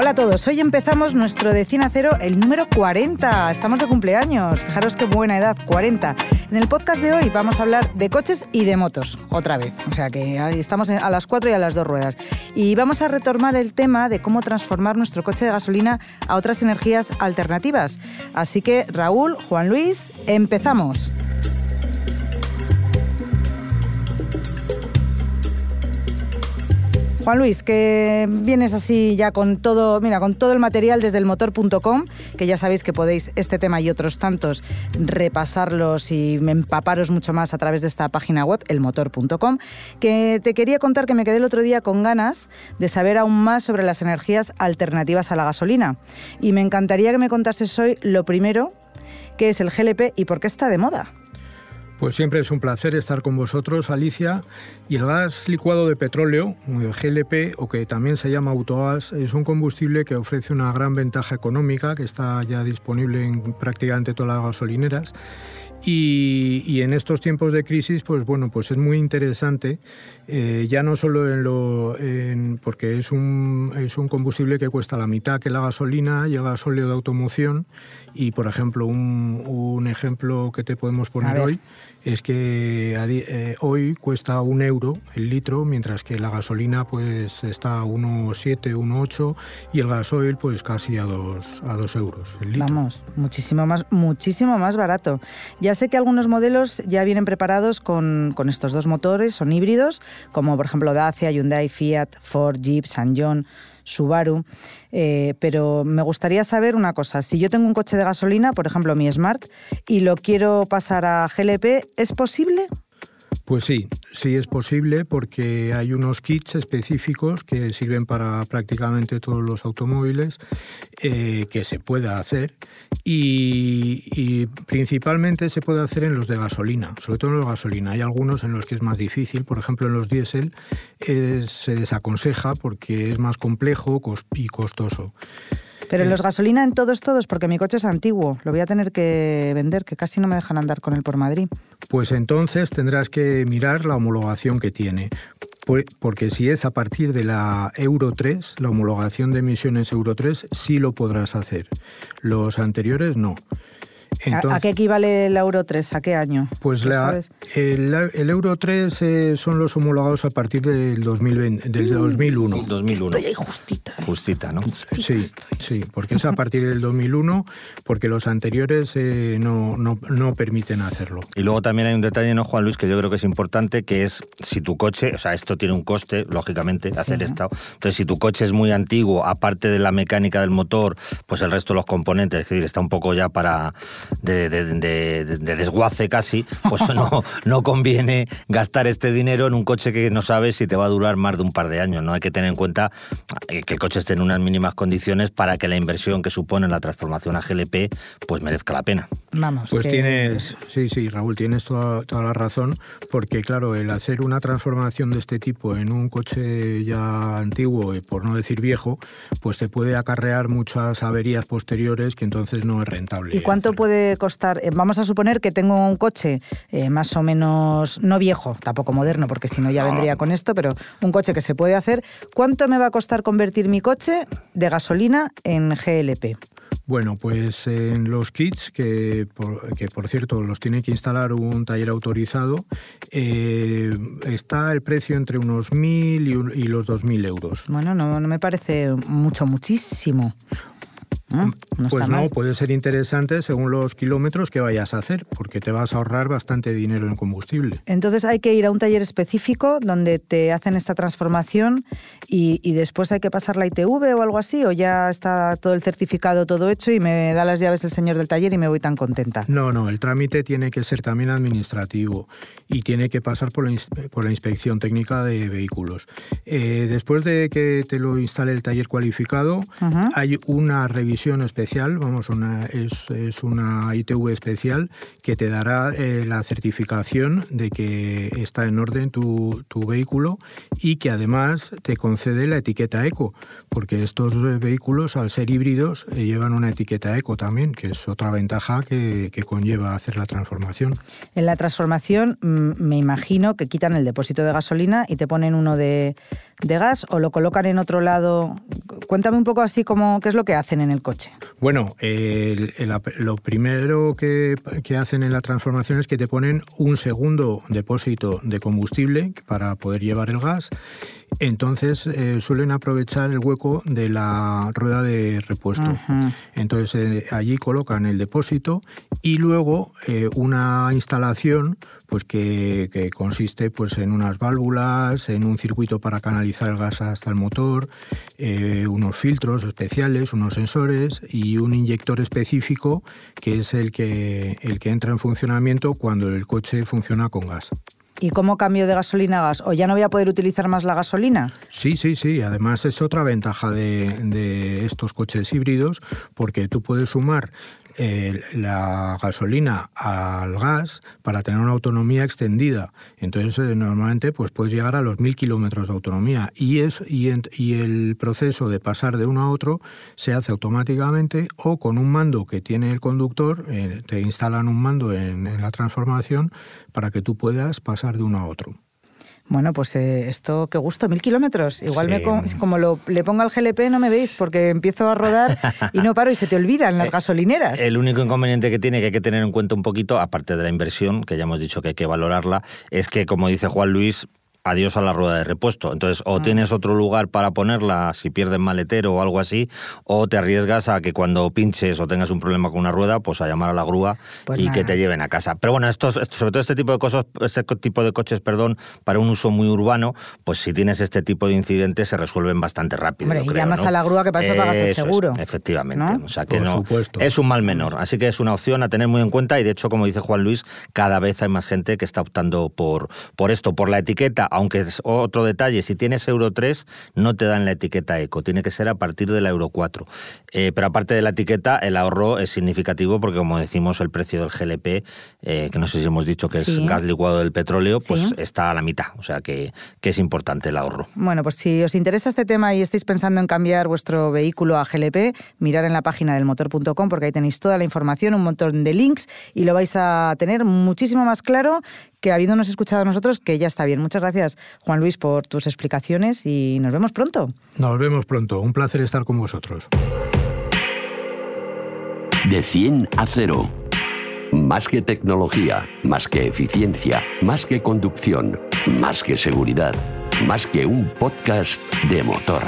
Hola a todos, hoy empezamos nuestro de 100 a 0, el número 40. Estamos de cumpleaños, fijaros qué buena edad, 40. En el podcast de hoy vamos a hablar de coches y de motos, otra vez. O sea que estamos a las cuatro y a las dos ruedas. Y vamos a retomar el tema de cómo transformar nuestro coche de gasolina a otras energías alternativas. Así que Raúl, Juan Luis, empezamos. Juan Luis, que vienes así ya con todo, mira, con todo el material desde el motor.com, que ya sabéis que podéis este tema y otros tantos repasarlos y empaparos mucho más a través de esta página web, elmotor.com, que te quería contar que me quedé el otro día con ganas de saber aún más sobre las energías alternativas a la gasolina. Y me encantaría que me contases hoy lo primero, que es el GLP y por qué está de moda. Pues siempre es un placer estar con vosotros, Alicia. Y el gas licuado de petróleo, GLP, o que también se llama autogas, es un combustible que ofrece una gran ventaja económica, que está ya disponible en prácticamente todas las gasolineras. Y, en estos tiempos de crisis, pues bueno, pues es muy interesante, eh, ya no solo en lo, porque es un, es un combustible que cuesta la mitad que la gasolina y el gasóleo de automoción. Y por ejemplo, un, un ejemplo que te podemos poner hoy es que eh, hoy cuesta un euro el litro, mientras que la gasolina pues está a 1,7, 1,8 y el gasoil pues casi a 2 a dos euros el litro. Vamos, muchísimo más, muchísimo más barato. Ya sé que algunos modelos ya vienen preparados con, con estos dos motores, son híbridos, como por ejemplo Dacia, Hyundai, Fiat, Ford, Jeep, San John. Subaru, eh, pero me gustaría saber una cosa. Si yo tengo un coche de gasolina, por ejemplo mi Smart, y lo quiero pasar a GLP, ¿es posible? Pues sí, sí es posible porque hay unos kits específicos que sirven para prácticamente todos los automóviles eh, que se puede hacer y, principalmente se puede hacer en los de gasolina, sobre todo en los de gasolina. Hay algunos en los que es más difícil, por ejemplo en los diésel se desaconseja porque es más complejo y costoso. Pero en los gasolina en todos, todos, porque mi coche es antiguo, lo voy a tener que vender, que casi no me dejan andar con él por Madrid. Pues entonces tendrás que mirar la homologación que tiene. Porque si es a partir de la Euro 3, la homologación de emisiones Euro 3, sí lo podrás hacer. Los anteriores no. ¿A qué equivale el Euro 3? ¿A qué año? Pues la, el, Euro 3 eh, son los homologados a partir del, 2020, del 2001. 2001. Estoy ahí justita. ¿eh? Justita, ¿no? sí, sí, porque es a partir del 2001, porque los anteriores eh, no, no, no, permiten hacerlo. Y luego también hay un detalle, ¿no, Juan Luis, que yo creo que es importante, que es si tu coche, o sea, esto tiene un coste, lógicamente, hacer esto. Entonces, si tu coche es muy antiguo, aparte de la mecánica del motor, pues el resto de los componentes, es decir, está un poco ya para de, desguace casi, pues no, no conviene gastar este dinero en un coche que no sabes si te va a durar más de un par de años. No hay que tener en cuenta que el coche esté en unas mínimas condiciones para que la inversión que supone la transformación a GLP pues merezca la pena. Vamos. Pues tienes, sí, sí, Raúl, tienes toda, toda la razón, porque claro, el hacer una transformación de este tipo en un coche ya antiguo, y por no decir viejo, pues te puede acarrear muchas averías posteriores que entonces no es rentable. ¿Y cuánto puede costar? Eh, vamos a suponer que tengo un coche eh, más o menos, no viejo, tampoco moderno, porque si no ya vendría con esto, pero un coche que se puede hacer. ¿Cuánto me va a costar convertir mi coche de gasolina en GLP? Bueno, pues en los kits, que por, que por cierto los tiene que instalar un taller autorizado, eh, está el precio entre unos 1.000 y, y los 2.000 euros. Bueno, no, no me parece mucho, muchísimo. Pues no, puede ser interesante según los kilómetros que vayas a hacer, porque te vas a ahorrar bastante dinero en combustible. Entonces hay que ir a un taller específico donde te hacen esta transformación y, después hay que pasar la ITV o algo así, o ya está todo el certificado, todo hecho y me da las llaves el señor del taller y me voy tan contenta. No, no, el trámite tiene que ser también administrativo y tiene que pasar por la, inspección técnica de vehículos. Eh, después de que te lo instale el taller cualificado, hay una revisión especial, vamos, una, es, es, una ITV especial que te dará eh, la certificación de que está en orden tu, tu, vehículo y que además te concede la etiqueta eco, porque estos vehículos al ser híbridos eh, llevan una etiqueta eco también, que es otra ventaja que, que conlleva hacer la transformación. En la transformación mm, me imagino que quitan el depósito de gasolina y te ponen uno de de gas o lo colocan en otro lado? Cuéntame un poco así como qué es lo que hacen en el coche. Bueno, lo primero que, que, hacen en la transformación es que te ponen un segundo depósito de combustible para poder llevar el gas entonces eh, suelen aprovechar el hueco de la rueda de repuesto. Entonces eh, allí colocan el depósito y luego eh, una instalación pues que, que, consiste pues en unas válvulas, en un circuito para canalizar el gas hasta el motor, unos filtros especiales, unos sensores y un inyector específico que es el que, el que entra en funcionamiento cuando el coche funciona con gas. ¿Y cómo cambio de gasolina a gas? ¿O ya no voy a poder utilizar más la gasolina? Sí, sí, sí. Además es otra ventaja de, de estos coches híbridos porque tú puedes sumar la gasolina al gas para tener una autonomía extendida. Entonces, eh, normalmente pues puedes llegar a los mil kilómetros de autonomía y, es, y, el proceso de pasar de uno a otro se hace automáticamente o con un mando que tiene el conductor, eh, te instalan un mando en la transformación para que tú puedas pasar de uno a otro. Bueno, pues eh, esto, qué gusto, mil kilómetros. Igual me, como lo, le pongo al GLP no me veis porque empiezo a rodar y no paro y se te olvidan las eh, gasolineras. El único inconveniente que tiene, que hay que tener en cuenta un poquito, aparte de la inversión, que ya hemos dicho que hay que valorarla, es que, como dice Juan Luis, adiós a la rueda de repuesto. Entonces, o ah. tienes otro lugar para ponerla si pierdes maletero o algo así, o te arriesgas a que cuando pinches o tengas un problema con una rueda, pues a llamar a la grúa pues y que te lleven a casa. Pero bueno, estos, sobre todo este tipo de cosas, este tipo de coches, perdón, para un uso muy urbano, pues si tienes este tipo de incidentes se resuelven bastante rápido. Hombre, y llamas a la grúa que para eso pagas el seguro. efectivamente. O sea que no es un mal menor. Así que es una opción a tener muy en cuenta y de hecho, como dice Juan Luis, cada vez hay más gente que está optando por, por esto, por la etiqueta aunque es otro detalle, si tienes Euro 3 no te dan la etiqueta eco, tiene que ser a partir de la Euro 4. Eh, pero aparte de la etiqueta, el ahorro es significativo porque como decimos el precio del GLP, eh, que no sé si hemos dicho que es gas licuado del petróleo, pues está a la mitad, o sea que, que es importante el ahorro. Bueno, pues si os interesa este tema y estáis pensando en cambiar vuestro vehículo a GLP, mirar en la página del motor.com porque ahí tenéis toda la información, un montón de links y lo vais a tener muchísimo más claro que habiéndonos escuchado a nosotros, que ya está bien. Muchas gracias, Juan Luis, por tus explicaciones y nos vemos pronto. Nos vemos pronto. Un placer estar con vosotros. De 100 a 0. Más que tecnología, más que eficiencia, más que conducción, más que seguridad, más que un podcast de motor.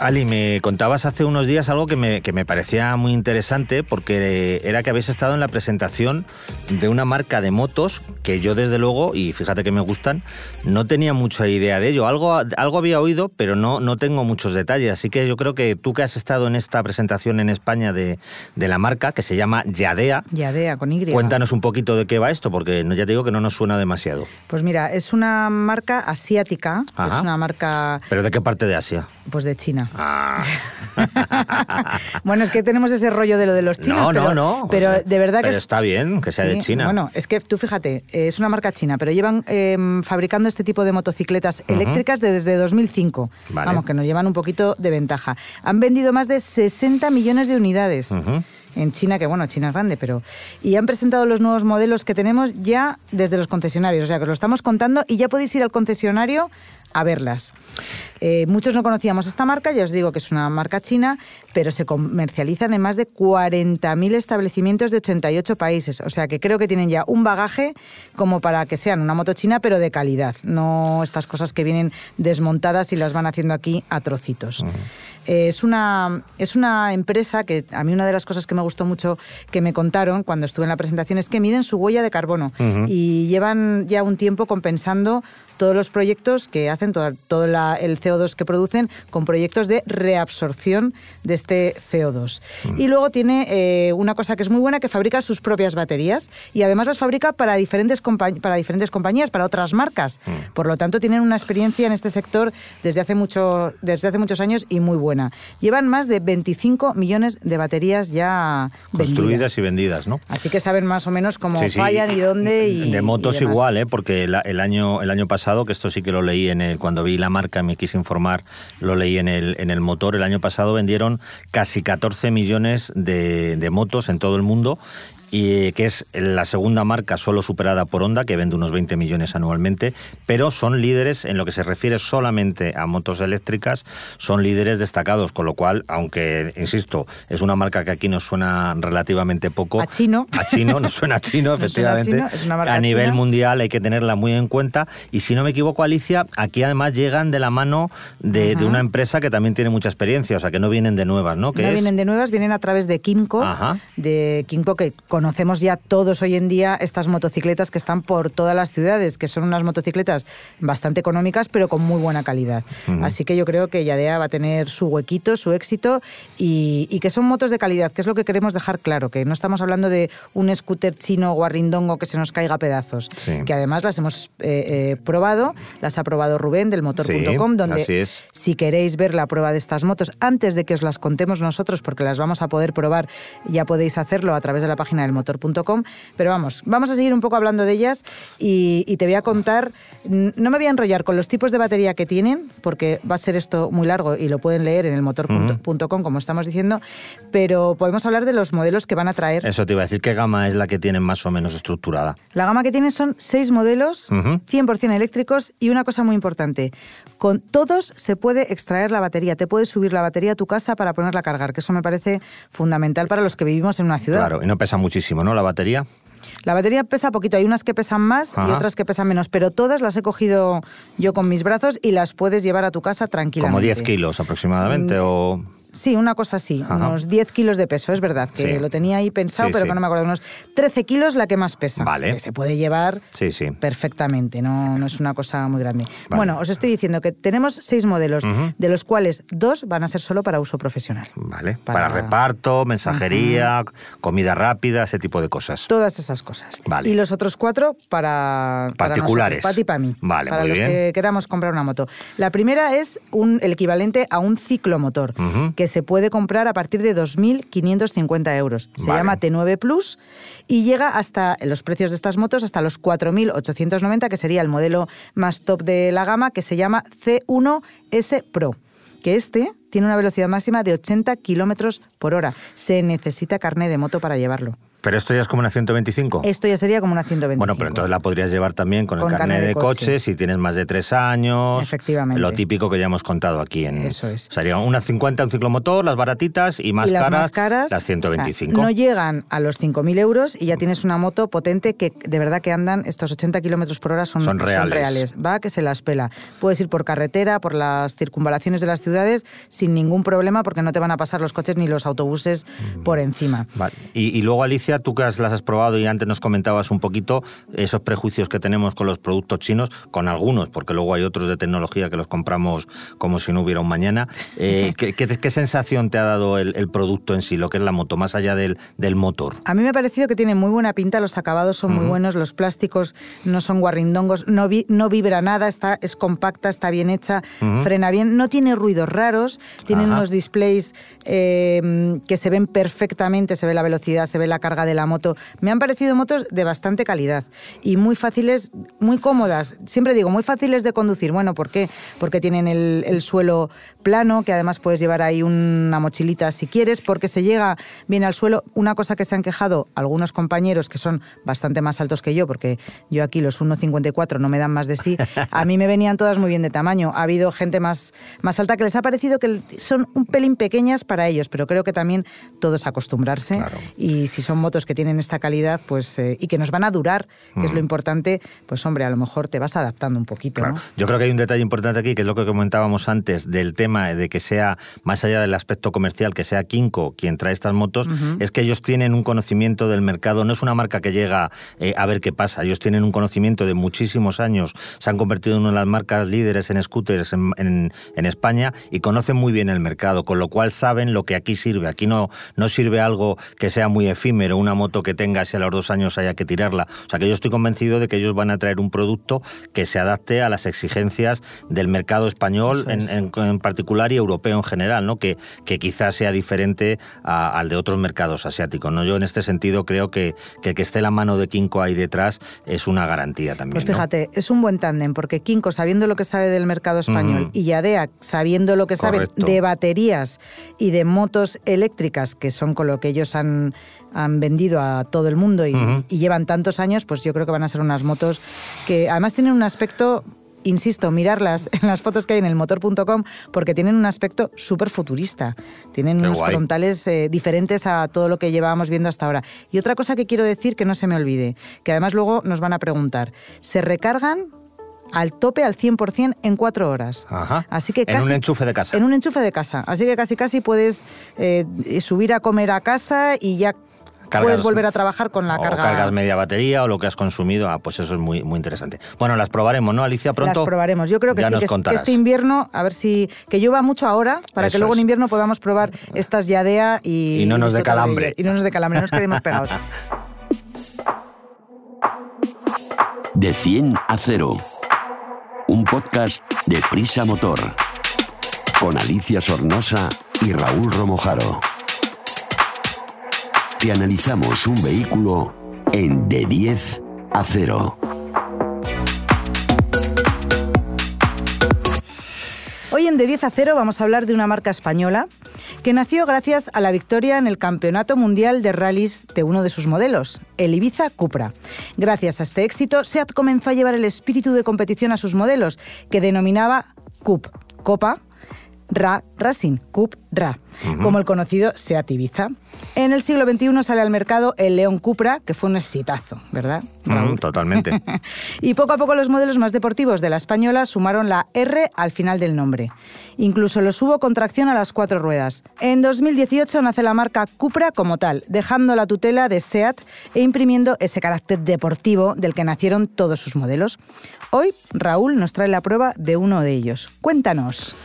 Ali, me contabas hace unos días algo que me, que me, parecía muy interesante porque era que habéis estado en la presentación de una marca de motos que yo desde luego, y fíjate que me gustan, no tenía mucha idea de ello. Algo, algo había oído, pero no, no tengo muchos detalles. Así que yo creo que tú que has estado en esta presentación en España de, de la marca, que se llama Yadea. Yadea, con Y. Cuéntanos un poquito de qué va esto, porque ya te digo que no nos suena demasiado. Pues mira, es una marca asiática. Es una marca... ¿Pero de qué parte de Asia? Pues de China. Ah. bueno, es que tenemos ese rollo de lo de los chinos. No, pero, no, no. Pero de verdad que. está bien que sea de China. Bueno, es que tú fíjate, es una marca china, pero llevan em, fabricando este tipo de motocicletas eléctricas desde 2005. Vamos, que nos llevan un poquito de ventaja. Han vendido más de 60 millones de unidades. En China, que bueno, China es grande, pero... Y han presentado los nuevos modelos que tenemos ya desde los concesionarios, o sea, que os lo estamos contando y ya podéis ir al concesionario a verlas. Eh, muchos no conocíamos esta marca, ya os digo que es una marca china, pero se comercializan en más de 40.000 establecimientos de 88 países. O sea que creo que tienen ya un bagaje como para que sean una moto china, pero de calidad. No estas cosas que vienen desmontadas y las van haciendo aquí a trocitos. Eh, es, una, es una empresa que a mí una de las cosas que me gustó mucho que me contaron cuando estuve en la presentación es que miden su huella de carbono y llevan ya un tiempo compensando todos los proyectos que hacen, todo, todo el CO2 que producen, con proyectos de reabsorción de este CO2. Mm. Y luego tiene eh, una cosa que es muy buena, que fabrica sus propias baterías y además las fabrica para diferentes, para diferentes compañías, para otras marcas. Mm. Por lo tanto, tienen una experiencia en este sector desde hace, mucho, desde hace muchos años y muy buena. Llevan más de 25 millones de baterías ya construidas y vendidas, ¿no? Así que saben más o menos cómo fallan y dónde. Y, de motos igual, ¿eh? porque el, año, el año pasado, que esto sí que lo leí en el, cuando vi la marca, me quise informar, lo leí en el, en el motor, el año pasado vendieron casi 14 millones de, de motos en todo el mundo y que es la segunda marca solo superada por Honda, que vende unos 20 millones anualmente, pero son líderes en lo que se refiere solamente a motos eléctricas, son líderes destacados, con lo cual, aunque, insisto, es una marca que aquí nos suena relativamente poco. A chino. A chino, nos suena a chino, efectivamente. a, nivel mundial hay que tenerla muy en cuenta. Y si no me equivoco, Alicia, aquí además llegan de la mano de, una empresa que también tiene mucha experiencia, o sea, que no vienen de nuevas, ¿no? no vienen de nuevas, vienen a través de Kimco, de Kimco que con conocemos ya todos hoy en día estas motocicletas que están por todas las ciudades, que son unas motocicletas bastante económicas, pero con muy buena calidad. Así que yo creo que Yadea va a tener su huequito, su éxito y, que son motos de calidad, que es lo que queremos dejar claro, que no estamos hablando de un scooter chino guarrindongo que se nos caiga a pedazos, que además las hemos eh, eh, probado, las ha probado Rubén del motor.com, donde si queréis ver la prueba de estas motos antes de que os las contemos nosotros, porque las vamos a poder probar, ya podéis hacerlo a través de la página del motor.com. Pero vamos, vamos a seguir un poco hablando de ellas y, te voy a contar, no me voy a enrollar con los tipos de batería que tienen, porque va a ser esto muy largo y lo pueden leer en el motor.com, como estamos diciendo, pero podemos hablar de los modelos que van a traer. Eso te iba a decir, ¿qué gama es la que tienen más o menos estructurada? La gama que tienen son seis modelos, 100% eléctricos y una cosa muy importante, con todos se puede extraer la batería, te puedes subir la batería a tu casa para ponerla a cargar, que eso me parece fundamental para los que vivimos en una ciudad. Claro, y no pesa muchísimo, ¿no? La batería. La batería pesa poquito, hay unas que pesan más y otras que pesan menos, pero todas las he cogido yo con mis brazos y las puedes llevar a tu casa tranquilamente. Como 10 kilos aproximadamente mm, o... Sí, una cosa así, unos 10 kilos de peso, es verdad, que lo tenía ahí pensado, pero que no me acuerdo, unos 13 kilos la que más pesa. Vale. Que se puede llevar perfectamente, no, no es una cosa muy grande. Bueno, os estoy diciendo que tenemos seis modelos, de los cuales dos van a ser solo para uso profesional. Vale, para, reparto, mensajería, comida rápida, ese tipo de cosas. Todas esas cosas. Vale. Y los otros cuatro para... Particulares. Para, ti para mí. Vale, para los que queramos comprar una moto. La primera es un, el equivalente a un ciclomotor, que se puede comprar a partir de 2.550 euros. Se llama T9 Plus y llega hasta los precios de estas motos hasta los 4.890, que sería el modelo más top de la gama, que se llama C1S Pro. Que este tiene una velocidad máxima de 80 kilómetros por hora. Se necesita carné de moto para llevarlo. ¿Pero esto ya es como una 125? Esto ya sería como una 125. Bueno, pero entonces la podrías llevar también con, el carnet, de, coche. si tienes más de tres años. Efectivamente. Lo típico que ya hemos contado aquí. En, Eso es. Sería una 50 un ciclomotor, las baratitas y más, las caras, más caras, las 125. no llegan a los 5.000 euros y ya tienes una moto potente que de verdad que andan estos 80 kilómetros por hora son, son, reales. Va que se las pela. Puedes ir por carretera, por las circunvalaciones de las ciudades sin ningún problema porque no te van a pasar los coches ni los autobuses mm. por encima. Y, y, luego, Alicia, tú que las has probado y antes nos comentabas un poquito esos prejuicios que tenemos con los productos chinos, con algunos, porque luego hay otros de tecnología que los compramos como si no hubiera un mañana. Eh, ¿qué, sensación te ha dado el, producto en sí, lo que es la moto, más allá del, del motor? A mí me ha parecido que tiene muy buena pinta, los acabados son muy buenos, los plásticos no son guarrindongos, no, no vibra nada, está, es compacta, está bien hecha, frena bien, no tiene ruidos raros, tienen unos displays eh, que se ven perfectamente, se ve la velocidad, se ve la carga de la moto me han parecido motos de bastante calidad y muy fáciles, muy cómodas. Siempre digo, muy fáciles de conducir. Bueno, ¿por qué? Porque tienen el, suelo plano, que además puedes llevar ahí una mochilita si quieres, porque se llega bien al suelo. Una cosa que se han quejado algunos compañeros que son bastante más altos que yo, porque yo aquí los 1,54 no me dan más de sí, a mí me venían todas muy bien de tamaño. Ha habido gente más, más alta que les ha parecido que son un pelín pequeñas para ellos, pero creo que también todos acostumbrarse. Y si son motos que tienen esta calidad pues eh, y que nos van a durar, que es lo importante, pues hombre, a lo mejor te vas adaptando un poquito. ¿no? Yo creo que hay un detalle importante aquí, que es lo que comentábamos antes del tema de que sea, más allá del aspecto comercial, que sea Kinko quien trae estas motos, es que ellos tienen un conocimiento del mercado, no es una marca que llega eh, a ver qué pasa, ellos tienen un conocimiento de muchísimos años, se han convertido en una de las marcas líderes en scooters en, en, España y conocen muy bien el mercado, con lo cual saben lo que aquí sirve. Aquí no, no sirve algo que sea muy efímero, una moto que tenga si a los dos años haya que tirarla. O sea que yo estoy convencido de que ellos van a traer un producto que se adapte a las exigencias del mercado español en, en, particular y europeo en general, ¿no? que, que quizás sea diferente al de otros mercados asiáticos. ¿no? Yo en este sentido creo que, que, que esté la mano de Kinko ahí detrás es una garantía también. Pues fíjate, es un buen tándem, porque Kinko, sabiendo lo que sabe del mercado español, y Yadea, sabiendo lo que sabe de baterías y de motos eléctricas, que son con lo que ellos han, han vendido a todo el mundo y, y llevan tantos años, pues yo creo que van a ser unas motos que además tienen un aspecto insisto, mirarlas en las fotos que hay en el motor.com porque tienen un aspecto súper futurista. Tienen unos frontales eh, diferentes a todo lo que llevábamos viendo hasta ahora. Y otra cosa que quiero decir que no se me olvide, que además luego nos van a preguntar, ¿se recargan al tope al 100% en cuatro horas. Ajá. Así que en un enchufe de casa. En un enchufe de casa. Así que casi casi puedes eh, subir a comer a casa y ya puedes volver a trabajar con la o carga. cargas media batería o lo que has consumido, ah, pues eso es muy, muy interesante. Bueno, las probaremos, ¿no, Alicia? Pronto. Las probaremos. Yo creo que sí, que, este invierno, a ver si. que llueva mucho ahora, para que luego en invierno podamos probar estas Yadea y. Y no nos dé calambre. Y no nos dé calambre, no nos quedemos pegados. De 100 a 0. Un podcast de Prisa Motor. Con Alicia Sornosa y Raúl Romojaro. Te analizamos un vehículo en de 10 a 0. Hoy en De 10 a 0 vamos a hablar de una marca española que nació gracias a la victoria en el Campeonato Mundial de Rallys de uno de sus modelos, el Ibiza Cupra. Gracias a este éxito, SEAT comenzó a llevar el espíritu de competición a sus modelos, que denominaba CUP, Copa, Ra Racing, Cup Ra, como el conocido Seat Ibiza. En el siglo XXI sale al mercado el León Cupra, que fue un exitazo, ¿verdad? totalmente. y poco a poco los modelos más deportivos de la española sumaron la R al final del nombre. Incluso los hubo con tracción a las cuatro ruedas. En 2018 nace la marca Cupra como tal, dejando la tutela de SEAT e imprimiendo ese carácter deportivo del que nacieron todos sus modelos. Hoy Raúl nos trae la prueba de uno de ellos. Cuéntanos.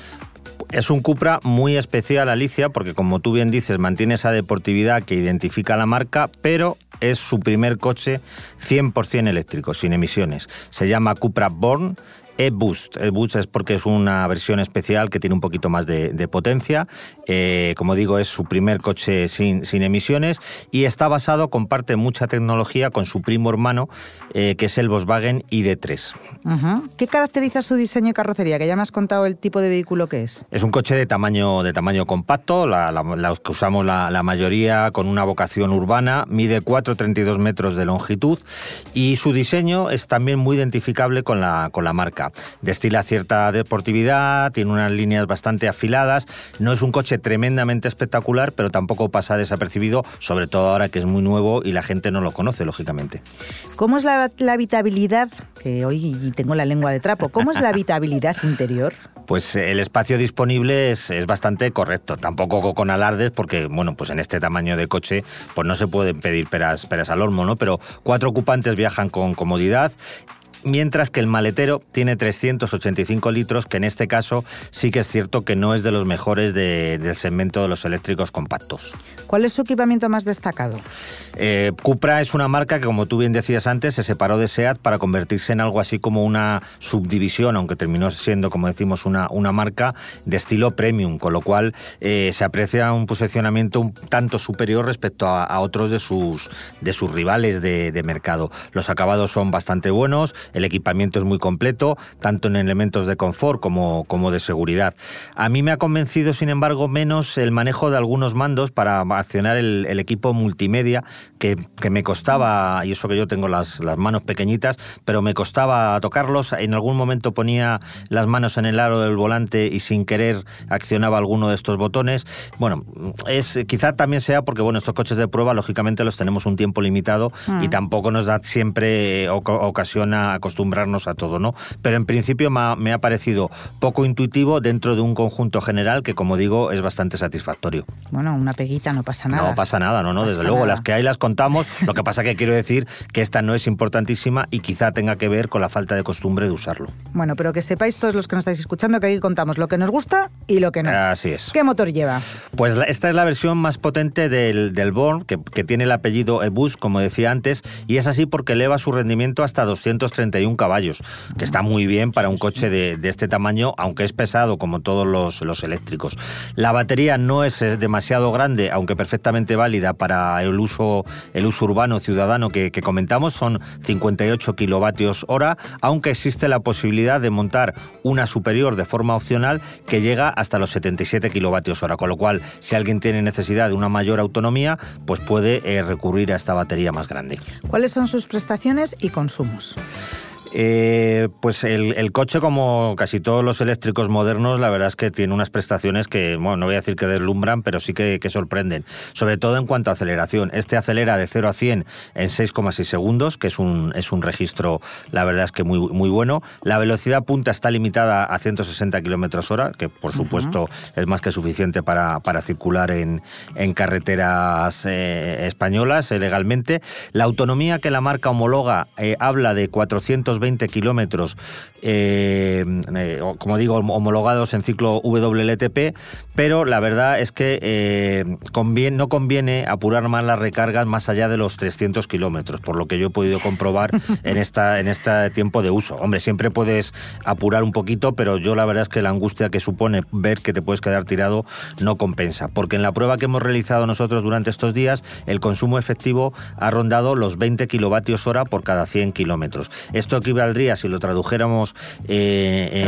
Es un Cupra muy especial, Alicia, porque como tú bien dices, mantiene esa deportividad que identifica la marca, pero es su primer coche 100% eléctrico, sin emisiones. Se llama Cupra Born e-Boost. E-Boost es porque es una versión especial que tiene un poquito más de, potencia. Eh, como digo, es su primer coche sin, sin, emisiones y está basado, comparte mucha tecnología con su primo hermano, eh, que es el Volkswagen ID3. ¿Qué caracteriza su diseño y carrocería? Que ya me has contado el tipo de vehículo que es. Es un coche de tamaño, de tamaño compacto, los que usamos la, la, mayoría con una vocación urbana, mide 4,32 metros de longitud y su diseño es también muy identificable con la, con la marca. Destila cierta deportividad, tiene unas líneas bastante afiladas. No es un coche tremendamente espectacular, pero tampoco pasa desapercibido, sobre todo ahora que es muy nuevo y la gente no lo conoce, lógicamente. ¿Cómo es la, habitabilidad? Que hoy tengo la lengua de trapo. ¿Cómo es la habitabilidad interior? Pues el espacio disponible es, bastante correcto, tampoco con alardes, porque bueno, pues en este tamaño de coche, pues no se pueden pedir peras, peras al olmo, ¿no? Pero cuatro ocupantes viajan con comodidad mientras que el maletero tiene 385 litros, que en este caso sí que es cierto que no es de los mejores del segmento de los eléctricos compactos. ¿Cuál es su equipamiento más destacado? Eh, Cupra es una marca que, como tú bien decías antes, se separó de SEAT para convertirse en algo así como una subdivisión, aunque terminó siendo, como decimos, una, una marca de estilo premium, con lo cual eh, se aprecia un posicionamiento un tanto superior respecto a, otros de sus, de sus rivales de, de mercado. Los acabados son bastante buenos, el equipamiento es muy completo, tanto en elementos de confort como, como de seguridad. A mí me ha convencido, sin embargo, menos el manejo de algunos mandos para accionar el, equipo multimedia, que, me costaba, y eso que yo tengo las, las manos pequeñitas, pero me costaba tocarlos. En algún momento ponía las manos en el aro del volante y sin querer accionaba alguno de estos botones. Bueno, es quizá también sea porque bueno, estos coches de prueba lógicamente los tenemos un tiempo limitado y mm. tampoco nos da siempre ocasión a acostumbrarnos a todo, ¿no? Pero en principio me ha, parecido poco intuitivo dentro de un conjunto general que como digo es bastante satisfactorio. Bueno, una peguita no pasa nada. No pasa nada, no, no, desde luego las que hay las contamos, lo que pasa que quiero decir que esta no es importantísima y quizá tenga que ver con la falta de costumbre de usarlo. Bueno, pero que sepáis todos los que nos estáis escuchando que aquí contamos lo que nos gusta y lo que no. Así es. ¿Qué motor lleva? Pues esta es la versión más potente del, del Born, que, tiene el apellido Ebus, como decía antes, y es así porque eleva su rendimiento hasta 231 caballos, que está muy bien para un coche de, este tamaño, aunque es pesado como todos los, los eléctricos. La batería no es demasiado grande, aunque perfectamente válida para el uso, el uso urbano ciudadano que, que comentamos, son 58 kilovatios hora, aunque existe la posibilidad de montar una superior de forma opcional que llega hasta los 77 kilovatios hora, con lo cual si alguien tiene necesidad de una mayor autonomía, pues puede eh, recurrir a esta batería más grande. ¿Cuáles son sus prestaciones y consumos? Eh, pues el, coche, como casi todos los eléctricos modernos, la verdad es que tiene unas prestaciones que, bueno, no voy a decir que deslumbran, pero sí que, sorprenden. Sobre todo en cuanto a aceleración. Este acelera de 0 a 100 en 6,6 segundos, que es un, es un registro, la verdad es que muy, muy bueno. La velocidad punta está limitada a 160 kilómetros hora, que por supuesto es más que suficiente para, circular en, carreteras eh, españolas eh, legalmente. La autonomía que la marca homologa habla de 400 20 kilómetros, eh, eh, como digo, homologados en ciclo WLTP, pero la verdad es que eh, no conviene apurar más las recargas más allá de los 300 kilómetros, por lo que yo he podido comprobar en, esta, en este tiempo de uso. Hombre, siempre puedes apurar un poquito, pero yo la verdad es que la angustia que supone ver que te puedes quedar tirado no compensa, porque en la prueba que hemos realizado nosotros durante estos días, el consumo efectivo ha rondado los 20 kilovatios hora por cada 100 kilómetros. Esto equivaldría, si lo tradujéramos, eh,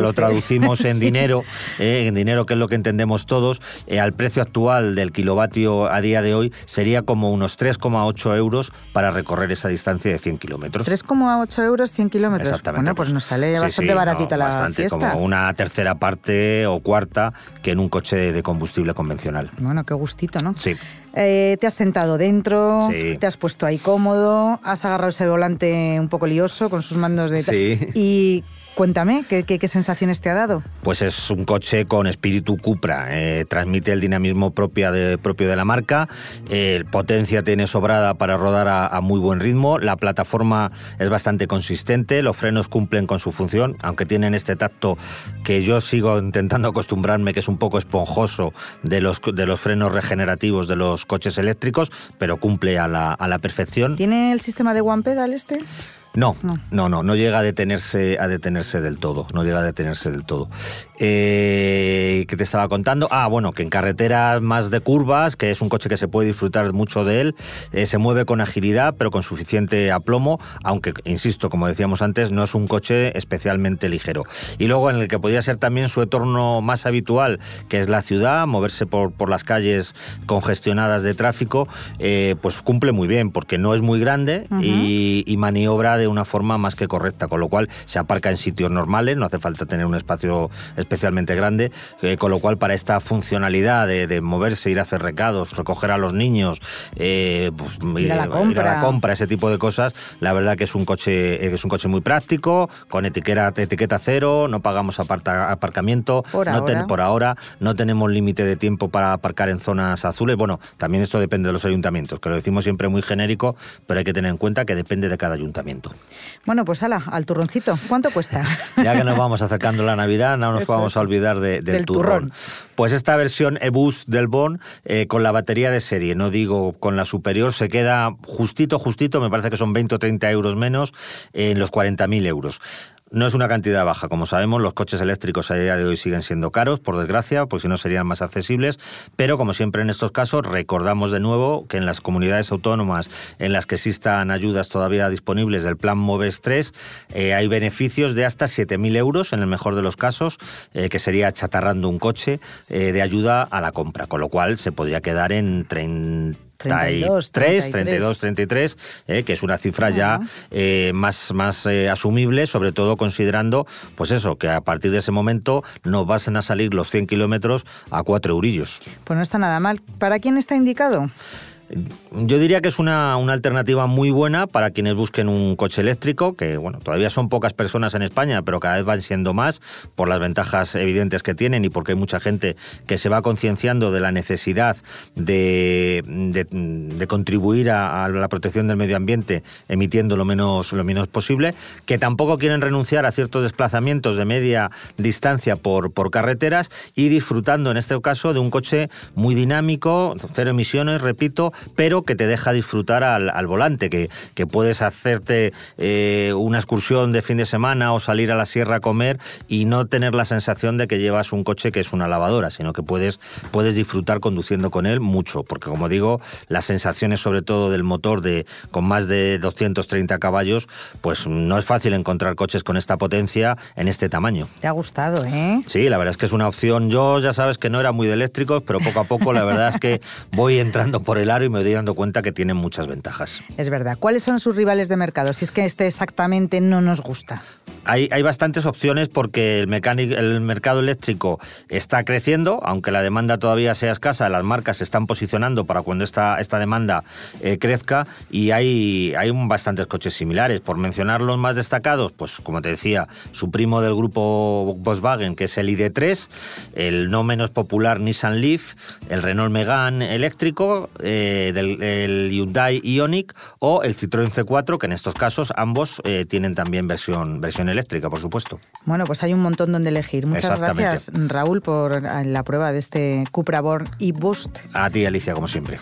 lo traducimos en dinero, eh, en dinero que es lo que entendemos todos, eh, al precio actual del kilovatio a día de hoy sería como unos 3,8 euros para recorrer esa distancia de 100 kilómetros. 3,8 euros 100 kilómetros. Exactamente. Bueno, pues nos sale bastante baratita la bastante, fiesta. Como una tercera parte o cuarta que en un coche de combustible convencional. Bueno, qué gustito, ¿no? Sí. Eh, te has sentado dentro, te has puesto ahí cómodo, has agarrado ese volante un poco lioso con sus mandos de... Sí. Y Cuéntame, ¿qué, sensaciones te ha dado? Pues es un coche con espíritu Cupra. Eh, transmite el dinamismo propio de, propio de la marca. Eh, potencia tiene sobrada para rodar a, muy buen ritmo. La plataforma es bastante consistente. Los frenos cumplen con su función, aunque tienen este tacto que yo sigo intentando acostumbrarme, que es un poco esponjoso de los, de los frenos regenerativos de los coches eléctricos, pero cumple a la, a la perfección. ¿Tiene el sistema de One Pedal este? No, no, no, no, llega a detenerse, a detenerse del todo, no llega a detenerse del todo. Eh, ¿Qué te estaba contando? Ah, bueno, que en carreteras más de curvas, que es un coche que se puede disfrutar mucho de él, eh, se mueve con agilidad, pero con suficiente aplomo, aunque, insisto, como decíamos antes, no es un coche especialmente ligero. Y luego en el que podría ser también su entorno más habitual, que es la ciudad, moverse por, por las calles congestionadas de tráfico, eh, pues cumple muy bien, porque no es muy grande y, y maniobra de una forma más que correcta, con lo cual se aparca en sitios normales, no hace falta tener un espacio especialmente grande, eh, con lo cual para esta funcionalidad de, moverse, ir a hacer recados, recoger a los niños, eh, pues, ir, a la compra. ese tipo de cosas, la verdad que es un coche, es un coche muy práctico, con etiqueta, etiqueta cero, no pagamos aparcamiento, por, no ahora. por ahora, no tenemos límite de tiempo para aparcar en zonas azules. Bueno, también esto depende de los ayuntamientos, que lo decimos siempre muy genérico, pero hay que tener en cuenta que depende de cada ayuntamiento. Bueno, pues ala, al turroncito. ¿Cuánto cuesta? ya que nos vamos acercando la Navidad, no nos vamos a olvidar del, turrón. Pues esta versión e-bus del Bon, eh, con la batería de serie, no digo con la superior, se queda justito, justito, me parece que son 20 o 30 euros menos, en los 40.000 euros. No es una cantidad baja. Como sabemos, los coches eléctricos a día de hoy siguen siendo caros, por desgracia, pues si no serían más accesibles. Pero como siempre en estos casos, recordamos de nuevo que en las comunidades autónomas en las que existan ayudas todavía disponibles del plan MOVES 3, eh, hay beneficios de hasta 7.000 euros en el mejor de los casos, eh, que sería chatarrando un coche eh, de ayuda a la compra, con lo cual se podría quedar en 30 32, 32, 33, que es una cifra ya eh, más, más eh, asumible, sobre todo considerando, pues eso, que a partir de ese momento nos van a salir los 100 kilómetros a 4 eurillos. Pues no está nada mal. ¿Para quién está indicado? Yo diría que es una, alternativa muy buena para quienes busquen un coche eléctrico, que bueno, todavía son pocas personas en España, pero cada vez van siendo más por las ventajas evidentes que tienen y porque hay mucha gente que se va concienciando de la necesidad de, contribuir a, la protección del medio ambiente emitiendo lo menos, lo menos posible, que tampoco quieren renunciar a ciertos desplazamientos de media distancia por, por carreteras y disfrutando en este caso de un coche muy dinámico, cero emisiones, repito, pero que te deja disfrutar al, volante, que, que, puedes hacerte eh, una excursión de fin de semana o salir a la sierra a comer y no tener la sensación de que llevas un coche que es una lavadora, sino que puedes, puedes disfrutar conduciendo con él mucho, porque como digo, las sensaciones sobre todo del motor de con más de 230 caballos, pues no es fácil encontrar coches con esta potencia en este tamaño. Te ha gustado, ¿eh? Sí, la verdad es que es una opción. Yo ya sabes que no era muy de eléctricos, pero poco a poco la verdad es que voy entrando por el aro y me doy dando cuenta que tienen muchas ventajas. Es verdad. ¿Cuáles son sus rivales de mercado? Si es que este exactamente no nos gusta. Hay, hay bastantes opciones porque el, el mercado eléctrico está creciendo, aunque la demanda todavía sea escasa, las marcas se están posicionando para cuando esta, esta demanda eh, crezca y hay, hay bastantes coches similares. Por mencionar los más destacados, pues como te decía, su primo del grupo Volkswagen, que es el ID3, el no menos popular Nissan Leaf, el Renault Megane eléctrico, eh, del Hyundai Ioniq o el Citroën C4, que en estos casos ambos eh, tienen también versión, versión eléctrica, por supuesto. Bueno, pues hay un montón donde elegir. Muchas gracias, Raúl, por la prueba de este Cupra Born y Boost. A ti, Alicia, como siempre.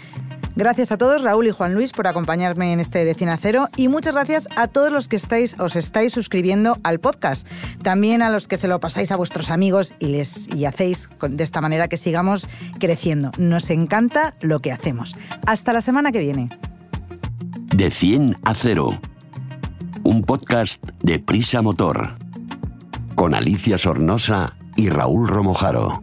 Gracias a todos, Raúl y Juan Luis, por acompañarme en este de Cero y muchas gracias a todos los que estáis, os estáis suscribiendo al podcast. También a los que se lo pasáis a vuestros amigos y, les, y hacéis de esta manera que sigamos creciendo. Nos encanta lo que hacemos. Hasta la semana que viene. De 100 a 0. Un podcast de Prisa Motor. Con Alicia Sornosa y Raúl Romojaro.